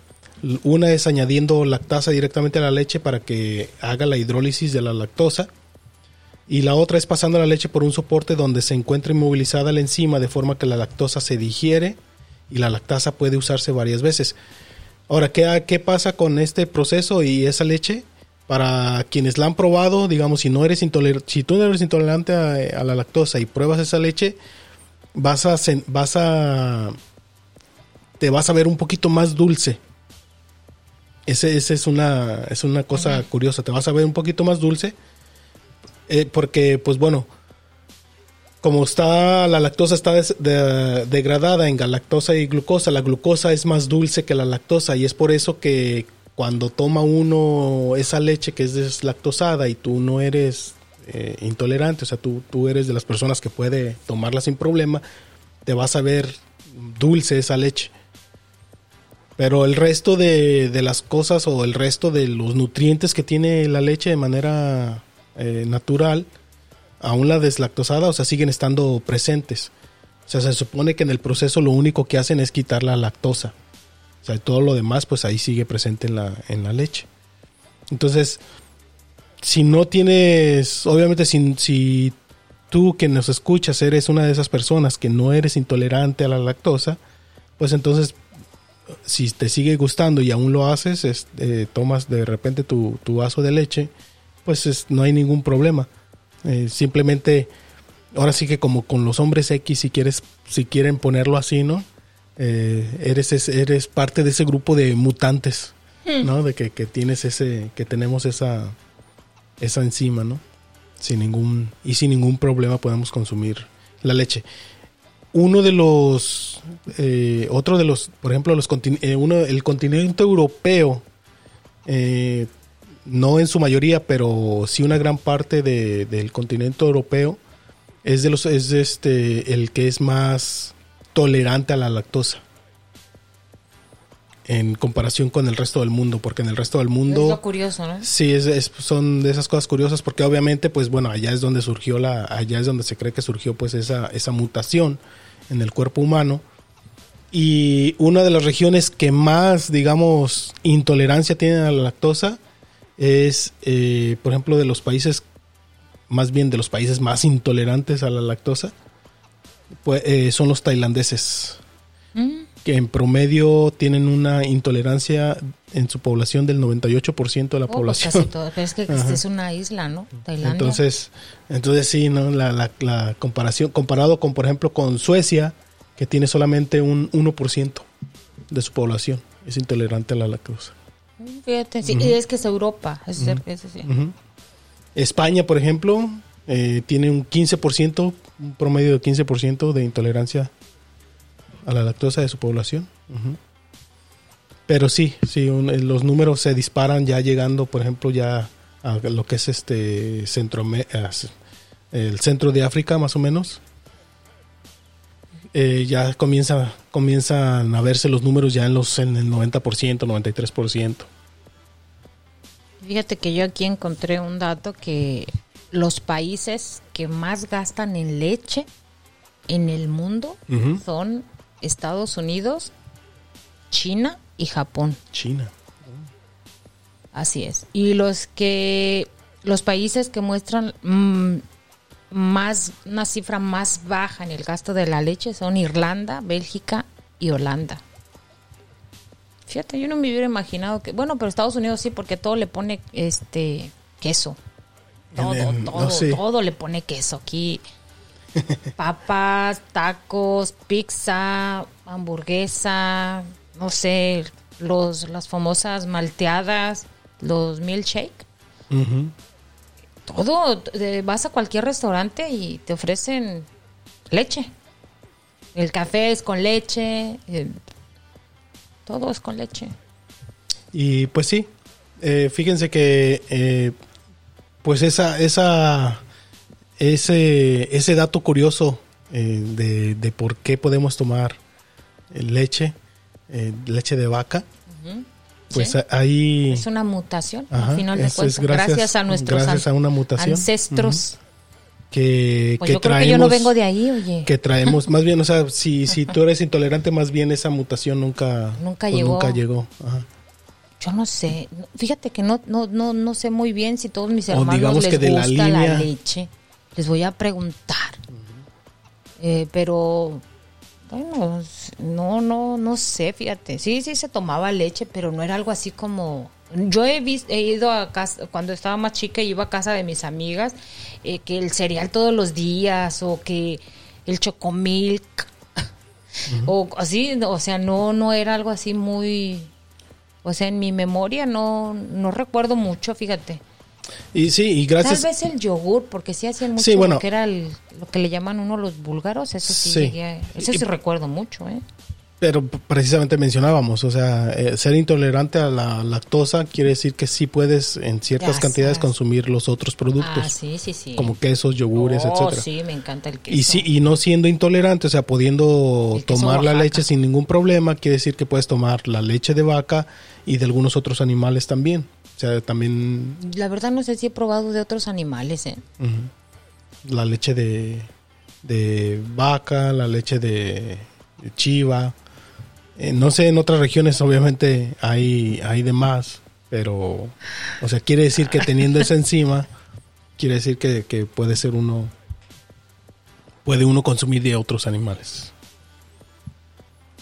[SPEAKER 1] Una es añadiendo lactasa directamente a la leche para que haga la hidrólisis de la lactosa. Y la otra es pasando la leche por un soporte donde se encuentra inmovilizada la enzima de forma que la lactosa se digiere y la lactasa puede usarse varias veces. Ahora, ¿qué, qué pasa con este proceso y esa leche? Para quienes la han probado, digamos, si no eres si tú no eres intolerante a, a, la lactosa y pruebas esa leche, vas a, vas a, te vas a ver un poquito más dulce ese, es, una, es una cosa curiosa. Te vas a ver un poquito más dulce. Eh, porque, pues bueno, como está la lactosa está degradada en galactosa y glucosa, la glucosa es más dulce que la lactosa y es por eso que cuando toma uno esa leche que es deslactosada y tú no eres eh, intolerante, o sea, tú, tú eres de las personas que puede tomarla sin problema, te vas a ver dulce esa leche. Pero el resto de, las cosas o el resto de los nutrientes que tiene la leche de manera eh, natural, aún la deslactosada, o sea, siguen estando presentes. O sea, se supone que en el proceso lo único que hacen es quitar la lactosa. O sea, todo lo demás, pues ahí sigue presente en la, en la leche. Entonces, si no tienes, obviamente, si, si tú que nos escuchas eres una de esas personas que no eres intolerante a la lactosa, pues entonces si te sigue gustando y aún lo haces, eh, tomas de repente tu, vaso de leche, pues no hay ningún problema. Eh, simplemente, ahora sí que como con los hombres X, si quieres, si quieren ponerlo así, ¿no? Eh, eres, eres parte de ese grupo de mutantes, hmm. ¿no? De que, que, tienes ese, que tenemos esa, esa enzima, ¿no? Sin ningún, y sin ningún problema podemos consumir la leche uno de los, eh, otro de los, por ejemplo, los eh, uno, el continente europeo, eh, no en su mayoría, pero sí una gran parte de, del continente europeo, es de los, es este, el que es más tolerante a la lactosa en comparación con el resto del mundo, porque en el resto del mundo...
[SPEAKER 2] Es lo curioso, ¿no?
[SPEAKER 1] Sí, es, son de esas cosas curiosas, porque obviamente, pues bueno, allá es donde surgió la, allá es donde se cree que surgió pues esa, esa mutación en el cuerpo humano. Y una de las regiones que más, digamos, intolerancia tienen a la lactosa es, eh, por ejemplo, de los países, más bien de los países más intolerantes a la lactosa, pues, eh, son los tailandeses. Mm. Que en promedio tienen una intolerancia en su población del 98% de la oh, pues población.
[SPEAKER 2] es que es una isla, ¿no?
[SPEAKER 1] Tailandia. Entonces, entonces sí, ¿no? La, la, comparación, comparado con, por ejemplo, con Suecia, que tiene solamente un 1% de su población, es intolerante a la lactosa.
[SPEAKER 2] Fíjate, sí, es que es Europa, es,
[SPEAKER 1] España, por ejemplo, eh, tiene un 15%, un promedio de 15% de intolerancia a la lactosa de su población. Pero sí, sí, los números se disparan ya llegando, por ejemplo, ya a lo que es este centro, el centro de África, más o menos. Eh, ya comienza, comienzan a verse los números ya en los en el 90%, 93%.
[SPEAKER 2] Fíjate que yo aquí encontré un dato que los países que más gastan en leche en el mundo son Estados Unidos, China y Japón.
[SPEAKER 1] China.
[SPEAKER 2] Así es. Y los que los países que muestran mm, más una cifra más baja en el gasto de la leche son Irlanda, Bélgica y Holanda. Fíjate, yo no me hubiera imaginado que, bueno, pero Estados Unidos sí, porque todo le pone este queso. Todo,
[SPEAKER 1] no
[SPEAKER 2] todo,
[SPEAKER 1] sé.
[SPEAKER 2] todo le pone queso aquí. Papas, tacos, pizza, hamburguesa, no sé, los las famosas malteadas, los milkshake.
[SPEAKER 1] Ujú.
[SPEAKER 2] Todo, vas a cualquier restaurante y te ofrecen leche. El café es con leche, eh, todo es con leche.
[SPEAKER 1] Y pues sí, eh, fíjense que eh, pues esa, esa, ese, ese dato curioso eh, de, de por qué podemos tomar leche, leche de vaca, pues
[SPEAKER 2] Sí.
[SPEAKER 1] ahí
[SPEAKER 2] Es una mutación,
[SPEAKER 1] Ajá,
[SPEAKER 2] al final de cuentas.
[SPEAKER 1] gracias-
[SPEAKER 2] gracias, a nuestros
[SPEAKER 1] gracias
[SPEAKER 2] an-
[SPEAKER 1] a una mutación.
[SPEAKER 2] ancestros.
[SPEAKER 1] que,
[SPEAKER 2] Pues
[SPEAKER 1] que
[SPEAKER 2] yo creo
[SPEAKER 1] traemos,
[SPEAKER 2] que yo no vengo de ahí, oye.
[SPEAKER 1] que traemos, más bien, o sea, si, si tú eres intolerante, más bien esa mutación nunca,
[SPEAKER 2] Nunca
[SPEAKER 1] pues,
[SPEAKER 2] llegó.
[SPEAKER 1] nunca llegó. Ajá.
[SPEAKER 2] Yo no sé. Fíjate que no, no, no, no sé muy bien si todos mis
[SPEAKER 1] O
[SPEAKER 2] hermanos
[SPEAKER 1] digamos
[SPEAKER 2] les
[SPEAKER 1] que de
[SPEAKER 2] gusta la,
[SPEAKER 1] línea-
[SPEAKER 2] leche. Les voy a preguntar. Eh, pero bueno, no, no, no sé, fíjate. Sí, sí se tomaba leche, pero no era algo así como. Yo he, vis- he ido a casa, cuando estaba más chica, iba a casa de mis amigas, eh, que el cereal todos los días, o que el chocomilk, o así, o sea, no, no era algo así muy, o sea, en mi memoria no, no recuerdo mucho, fíjate.
[SPEAKER 1] Y sí, y gracias.
[SPEAKER 2] Tal vez el yogur, porque sí hacían mucho
[SPEAKER 1] Sí, bueno.
[SPEAKER 2] lo que era el- lo que le llaman uno los búlgaros, eso sí,
[SPEAKER 1] Sí.
[SPEAKER 2] llegué a- eso
[SPEAKER 1] Y-
[SPEAKER 2] sí recuerdo mucho, ¿eh?
[SPEAKER 1] Pero precisamente mencionábamos, o sea, eh, ser intolerante a la lactosa quiere decir que sí puedes en ciertas
[SPEAKER 2] Ya
[SPEAKER 1] cantidades consumir los otros productos,
[SPEAKER 2] Ah, sí, sí, sí.
[SPEAKER 1] como quesos, yogures,
[SPEAKER 2] oh,
[SPEAKER 1] etcétera.
[SPEAKER 2] sí, me encanta el queso.
[SPEAKER 1] Y sí, y no siendo intolerante, o sea, pudiendo tomar la
[SPEAKER 2] Oaxaca.
[SPEAKER 1] leche sin ningún problema, quiere decir que puedes tomar la leche de vaca y de algunos otros animales también. O sea, también
[SPEAKER 2] La verdad no sé si he probado de otros animales, ¿eh?
[SPEAKER 1] la leche de, de vaca, la leche de, de chiva. Eh, no sé, en otras regiones obviamente hay, hay de más, pero, o sea, quiere decir que teniendo esa enzima, quiere decir que, que puede ser uno, puede uno consumir de otros animales.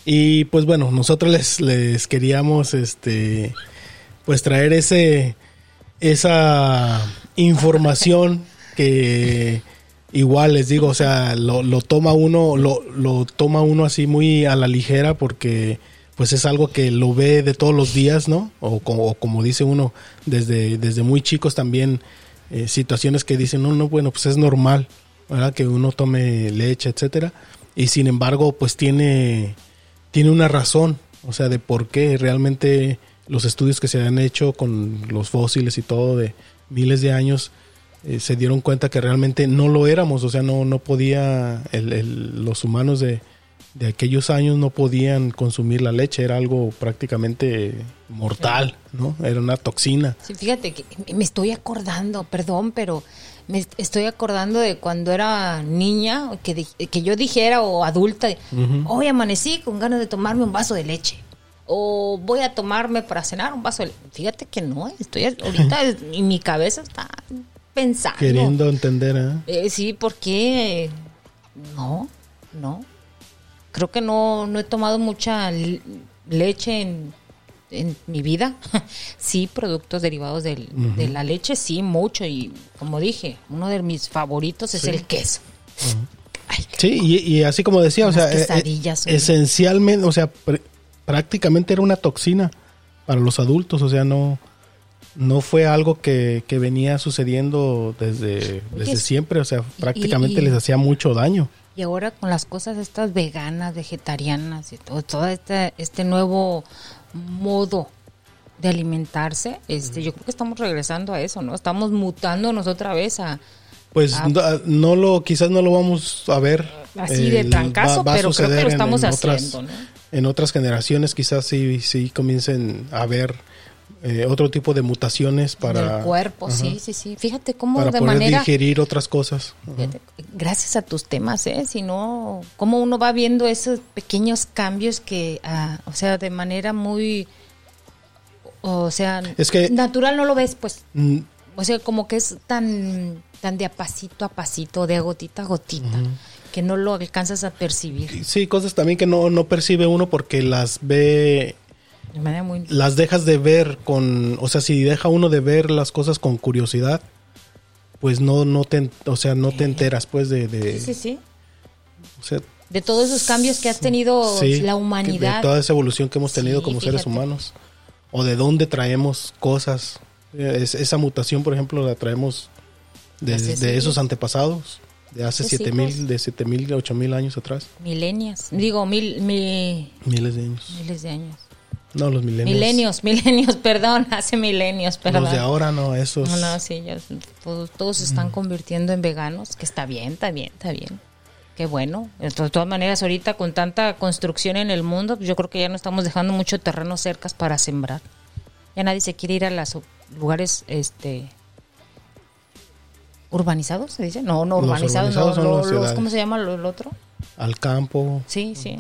[SPEAKER 1] Y pues bueno, nosotros les, les queríamos este pues traer ese esa información que igual les digo, o sea, lo, lo toma uno, lo, lo toma uno así muy a la ligera porque pues es algo que lo ve de todos los días, ¿no? O como, como dice uno, desde, desde muy chicos también, eh, situaciones que dicen, no, no, bueno, pues es normal, ¿verdad? Que uno tome leche, etcétera. Y sin embargo, pues tiene, tiene una razón, o sea, de por qué realmente los estudios que se han hecho con los fósiles y todo de miles de años eh, se dieron cuenta que realmente no lo éramos, o sea, no, no podía, el- el- los humanos de, de aquellos años no podían consumir la leche, era algo prácticamente mortal, ¿no? Era una toxina.
[SPEAKER 2] Sí, fíjate que me estoy acordando, perdón, pero me est- estoy acordando de cuando era niña, que, que yo dijera o adulta, hoy amanecí con ganas de tomarme un vaso de leche. O voy a tomarme para cenar un vaso de leche. Fíjate que no, estoy ahorita en mi cabeza está pensando.
[SPEAKER 1] Queriendo entender, ¿eh?
[SPEAKER 2] Eh, sí, porque no, no. Creo que no, no he tomado mucha leche en, en mi vida. sí, productos derivados del- de la leche, sí, mucho. Y como dije, uno de mis favoritos es el queso. Ay, qué-
[SPEAKER 1] Sí, y, y así como decía, o sea, eh,
[SPEAKER 2] quesadillas, oye.
[SPEAKER 1] esencialmente, o sea, prácticamente era una toxina para los adultos, o sea, no, no fue algo que, que venía sucediendo desde, desde siempre, o sea, prácticamente
[SPEAKER 2] y-
[SPEAKER 1] les hacía mucho daño.
[SPEAKER 2] Y ahora con las cosas estas veganas, vegetarianas y todo, todo este, este nuevo modo de alimentarse, este, yo creo que estamos regresando a eso, ¿no? Estamos mutándonos otra vez a...
[SPEAKER 1] Pues
[SPEAKER 2] Ah.
[SPEAKER 1] no, no lo, quizás no lo vamos a ver.
[SPEAKER 2] Así de trancazo, pero creo que lo estamos
[SPEAKER 1] otras-
[SPEAKER 2] haciendo, ¿no?
[SPEAKER 1] En otras generaciones quizás sí, sí comiencen a ver eh, otro tipo de mutaciones para
[SPEAKER 2] el cuerpo, sí, sí, sí. Fíjate cómo
[SPEAKER 1] para
[SPEAKER 2] de
[SPEAKER 1] poder
[SPEAKER 2] manera
[SPEAKER 1] digerir otras cosas. Ajá.
[SPEAKER 2] Gracias a tus temas, ¿eh? Si no, cómo uno va viendo esos pequeños cambios que, ah, o sea, de manera muy, o sea,
[SPEAKER 1] Es que-
[SPEAKER 2] natural no lo ves, pues.
[SPEAKER 1] Mm,
[SPEAKER 2] O sea, como que es tan, tan de a pasito a pasito, de a gotita a gotita, que no lo alcanzas a percibir
[SPEAKER 1] Sí, cosas también que no, no percibe uno porque las ve,
[SPEAKER 2] de manera muy...
[SPEAKER 1] las dejas de ver con, o sea, si deja uno de ver las cosas con curiosidad, pues no, no te, o sea, no te enteras, pues, de, de
[SPEAKER 2] Sí, sí, sí.
[SPEAKER 1] o sea,
[SPEAKER 2] De todos esos cambios que ha tenido
[SPEAKER 1] sí,
[SPEAKER 2] la humanidad.
[SPEAKER 1] de toda esa evolución que hemos tenido
[SPEAKER 2] Sí,
[SPEAKER 1] como seres humanos, o de dónde traemos cosas. Es- esa mutación, por ejemplo, la traemos de, esos antepasados, de hace
[SPEAKER 2] Hace
[SPEAKER 1] siete
[SPEAKER 2] siglos.
[SPEAKER 1] mil, de siete mil, ocho mil años atrás,
[SPEAKER 2] Milenias. Digo, mil, mil,
[SPEAKER 1] miles de años.
[SPEAKER 2] miles de años.
[SPEAKER 1] No, los milenios.
[SPEAKER 2] Milenios, milenios, perdón, hace milenios, perdón.
[SPEAKER 1] Los de ahora no, esos.
[SPEAKER 2] No, no, sí, ya todos, todos se están convirtiendo en veganos, que está bien, está bien, está bien. Qué bueno. De to- todas maneras, ahorita con tanta construcción en el mundo, yo creo que ya no estamos dejando mucho terreno cercas para sembrar. Ya nadie se quiere ir a los lugares este urbanizados, se dice. No, no
[SPEAKER 1] Los
[SPEAKER 2] urbanizados, no, los. ¿cómo se llama lo, lo otro?
[SPEAKER 1] Al campo,
[SPEAKER 2] Sí, sí.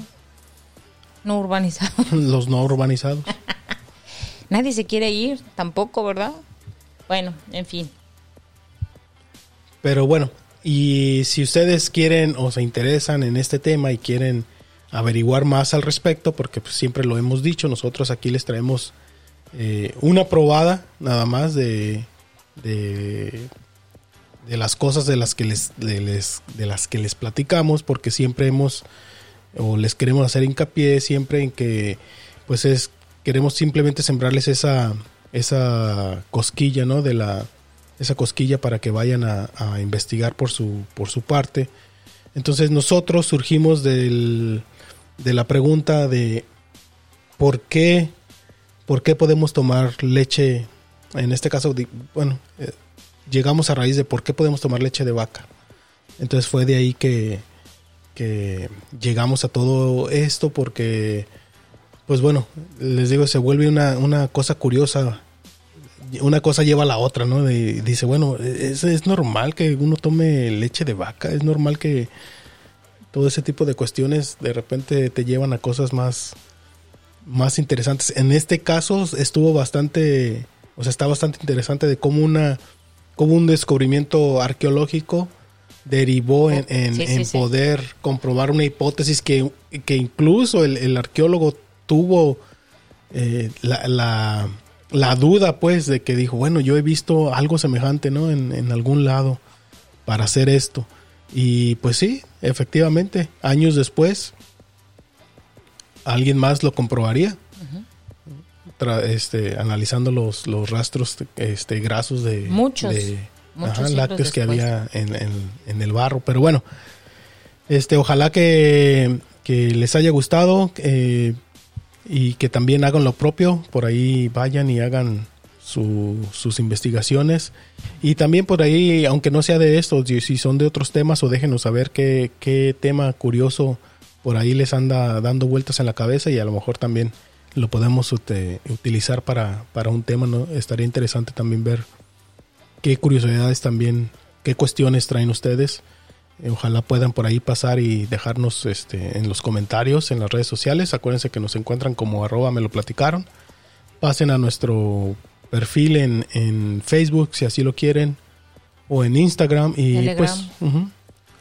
[SPEAKER 2] No urbanizados.
[SPEAKER 1] los no urbanizados.
[SPEAKER 2] Nadie se quiere ir, tampoco, ¿verdad? Bueno, en fin.
[SPEAKER 1] Pero bueno, y si ustedes quieren o se interesan en este tema y quieren averiguar más al respecto, porque pues, siempre lo hemos dicho, nosotros aquí les traemos eh, una probada nada más de, de, de las cosas de las que les, de les- de las que les platicamos, porque siempre hemos o les queremos hacer hincapié siempre en que pues es queremos simplemente sembrarles esa esa cosquilla no de la esa cosquilla para que vayan a, a investigar por su por su parte. Entonces nosotros surgimos del, de la pregunta de por qué por qué podemos tomar leche en este caso bueno eh, llegamos a raíz de por qué podemos tomar leche de vaca entonces fue de ahí que que llegamos a todo esto porque, pues bueno, les digo, se vuelve una, una cosa curiosa. Una cosa lleva a la otra, ¿no? De- dice, bueno, es, es normal que uno tome leche de vaca, es normal que todo ese tipo de cuestiones de repente te llevan a cosas más, más interesantes. En este caso estuvo bastante, o sea, está bastante interesante de cómo una, cómo un descubrimiento arqueológico derivó en, en-
[SPEAKER 2] Sí, sí,
[SPEAKER 1] en
[SPEAKER 2] sí.
[SPEAKER 1] poder comprobar una hipótesis que, que incluso el, el arqueólogo tuvo eh, la, la- la duda, pues, de que dijo, bueno, yo he visto algo semejante, ¿no? En, en algún lado para hacer esto. Y pues sí, efectivamente, años después, alguien más lo comprobaría. Tra- este, analizando los, los rastros este, grasos de,
[SPEAKER 2] Muchos,
[SPEAKER 1] de
[SPEAKER 2] muchos
[SPEAKER 1] ajá,
[SPEAKER 2] siglos
[SPEAKER 1] lácteos que había en, en- en el barro. Pero bueno, este, ojalá que, que les haya gustado eh, y que también hagan lo propio. Por ahí vayan y hagan su- sus investigaciones. Y también por ahí, aunque no sea de esto, si son de otros temas o déjenos saber qué, qué tema curioso por ahí les anda dando vueltas en la cabeza y a lo mejor también lo podemos ute- utilizar para, para un tema. ¿no? Estaría interesante también ver qué curiosidades también, qué cuestiones traen ustedes. Eh, Ojalá puedan por ahí pasar y dejarnos este, en los comentarios, en las redes sociales. Acuérdense que nos encuentran como arroba me lo platicaron. Pasen a nuestro perfil en, en Facebook si así lo quieren. O en Instagram. Y
[SPEAKER 2] Telegram.
[SPEAKER 1] pues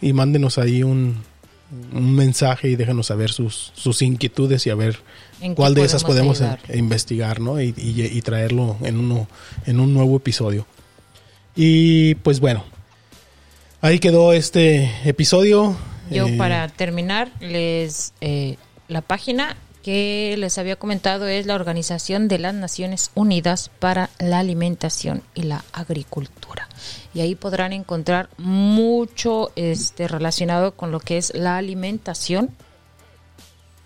[SPEAKER 1] y mándenos ahí un, un mensaje y déjenos saber sus, sus inquietudes y a ver
[SPEAKER 2] ¿En qué
[SPEAKER 1] cuál de esas podemos eh, investigar ¿no? y, y- y traerlo en, uno, en un nuevo episodio. Y pues bueno, ahí quedó este episodio.
[SPEAKER 2] Yo
[SPEAKER 1] Eh,
[SPEAKER 2] para terminar, les eh, la página que les había comentado es la Organización de las Naciones Unidas para la Alimentación y la Agricultura. Y ahí podrán encontrar mucho este relacionado con lo que es la alimentación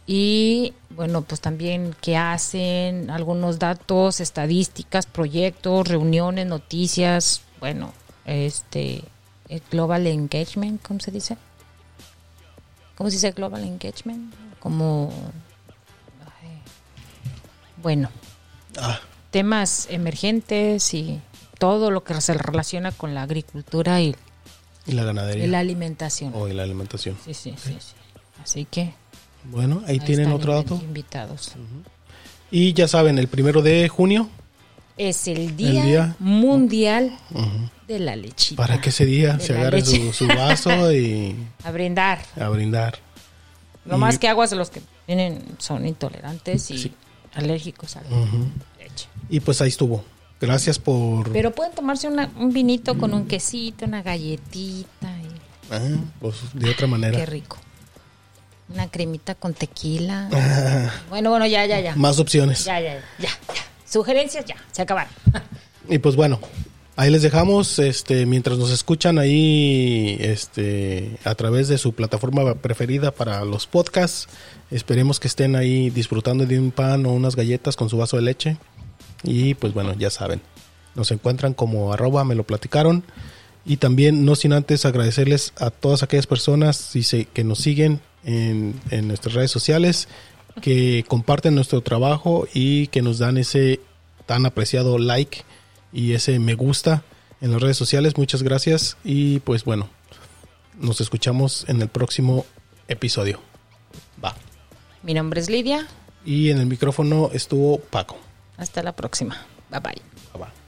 [SPEAKER 2] y bueno, pues también qué hacen, algunos datos, estadísticas, proyectos, reuniones, noticias, bueno, este el Global Engagement, ¿cómo se dice? ¿Cómo se dice Global Engagement? Como ay, bueno,
[SPEAKER 1] ah,
[SPEAKER 2] temas emergentes y todo lo que se relaciona con la agricultura y,
[SPEAKER 1] Y la ganadería.
[SPEAKER 2] y la alimentación.
[SPEAKER 1] O y la alimentación.
[SPEAKER 2] Sí, sí, sí, sí. Así que
[SPEAKER 1] Bueno, ahí,
[SPEAKER 2] ahí
[SPEAKER 1] tienen otro dato.
[SPEAKER 2] invitados.
[SPEAKER 1] Y ya saben, el primero de junio,
[SPEAKER 2] Es el Día,
[SPEAKER 1] día-
[SPEAKER 2] Mundial de la Lechita.
[SPEAKER 1] para que ese día se agarre su, su vaso y
[SPEAKER 2] A brindar.
[SPEAKER 1] a brindar.
[SPEAKER 2] No
[SPEAKER 1] Y-
[SPEAKER 2] más que aguas los que tienen, son intolerantes y alérgicos a la leche.
[SPEAKER 1] Y pues ahí estuvo. Gracias por...
[SPEAKER 2] Pero pueden tomarse una- un vinito con un quesito, una galletita. y-
[SPEAKER 1] Ah, pues de otra manera.
[SPEAKER 2] qué rico. Una cremita con tequila. Bueno, bueno, ya, ya, ya.
[SPEAKER 1] Más opciones.
[SPEAKER 2] Ya, ya, ya, ya. Sugerencias ya, se acabaron.
[SPEAKER 1] Y pues bueno, ahí les dejamos, este, mientras nos escuchan ahí, este, a través de su plataforma preferida para los podcasts. Esperemos que estén ahí disfrutando de un pan o unas galletas con su vaso de leche. Y pues bueno, ya saben, nos encuentran como arroba me lo platicaron. Y también, no sin antes agradecerles a todas aquellas personas que nos siguen en, en nuestras redes sociales, que comparten nuestro trabajo y que nos dan ese tan apreciado like y ese me gusta en las redes sociales. Muchas gracias y pues bueno, nos escuchamos en el próximo episodio. Va.
[SPEAKER 2] Mi nombre es Lidia.
[SPEAKER 1] Y en el micrófono estuvo Paco.
[SPEAKER 2] Hasta la próxima. Bye bye.
[SPEAKER 1] Bye, bye.